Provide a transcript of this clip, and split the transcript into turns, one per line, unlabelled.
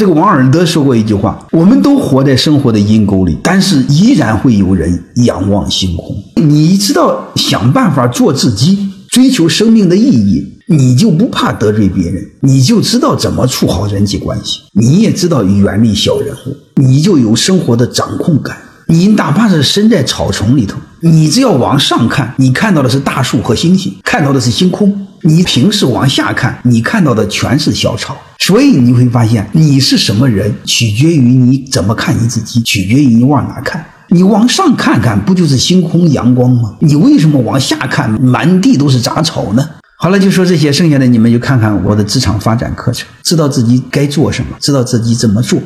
这个王尔德说过一句话：“我们都活在生活的阴沟里，但是依然会有人仰望星空。”你知道想办法做自己，追求生命的意义，你就不怕得罪别人，你就知道怎么处好人际关系，你也知道远离小人物，你就有生活的掌控感。你哪怕是身在草丛里头，你只要往上看，你看到的是大树和星星，看到的是星空；你平视往下看，你看到的全是小草。所以你会发现，你是什么人，取决于你怎么看你自己，取决于你往哪看。你往上看看，不就是星空、阳光吗？你为什么往下看，满地都是杂草呢？好了，就说这些，剩下的你们就看看我的职场发展课程，知道自己该做什么，知道自己怎么做。